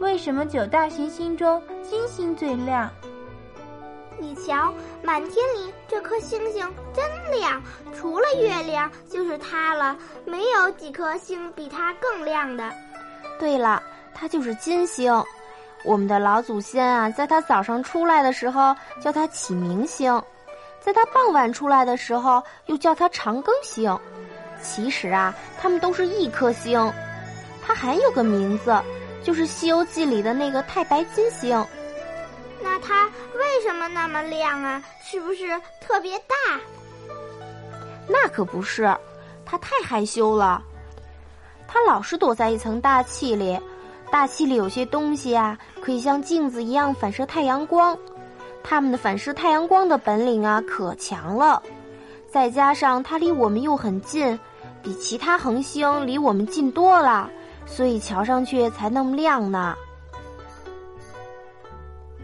为什么九大行星中金星最亮？你瞧，满天里这颗星星真亮，除了月亮就是它了，没有几颗星比它更亮的。对了，它就是金星。我们的老祖先啊，在它早上出来的时候叫它启明星，在它傍晚出来的时候又叫它长庚星。其实啊，它们都是一颗星。它还有个名字，就是《西游记》里的那个太白金星。那它为什么那么亮啊？是不是特别大？那可不是，它太害羞了。它老是躲在一层大气里，大气里有些东西啊，可以像镜子一样反射太阳光。它们的反射太阳光的本领啊，可强了。再加上它离我们又很近，比其他恒星离我们近多了，所以瞧上去才那么亮呢。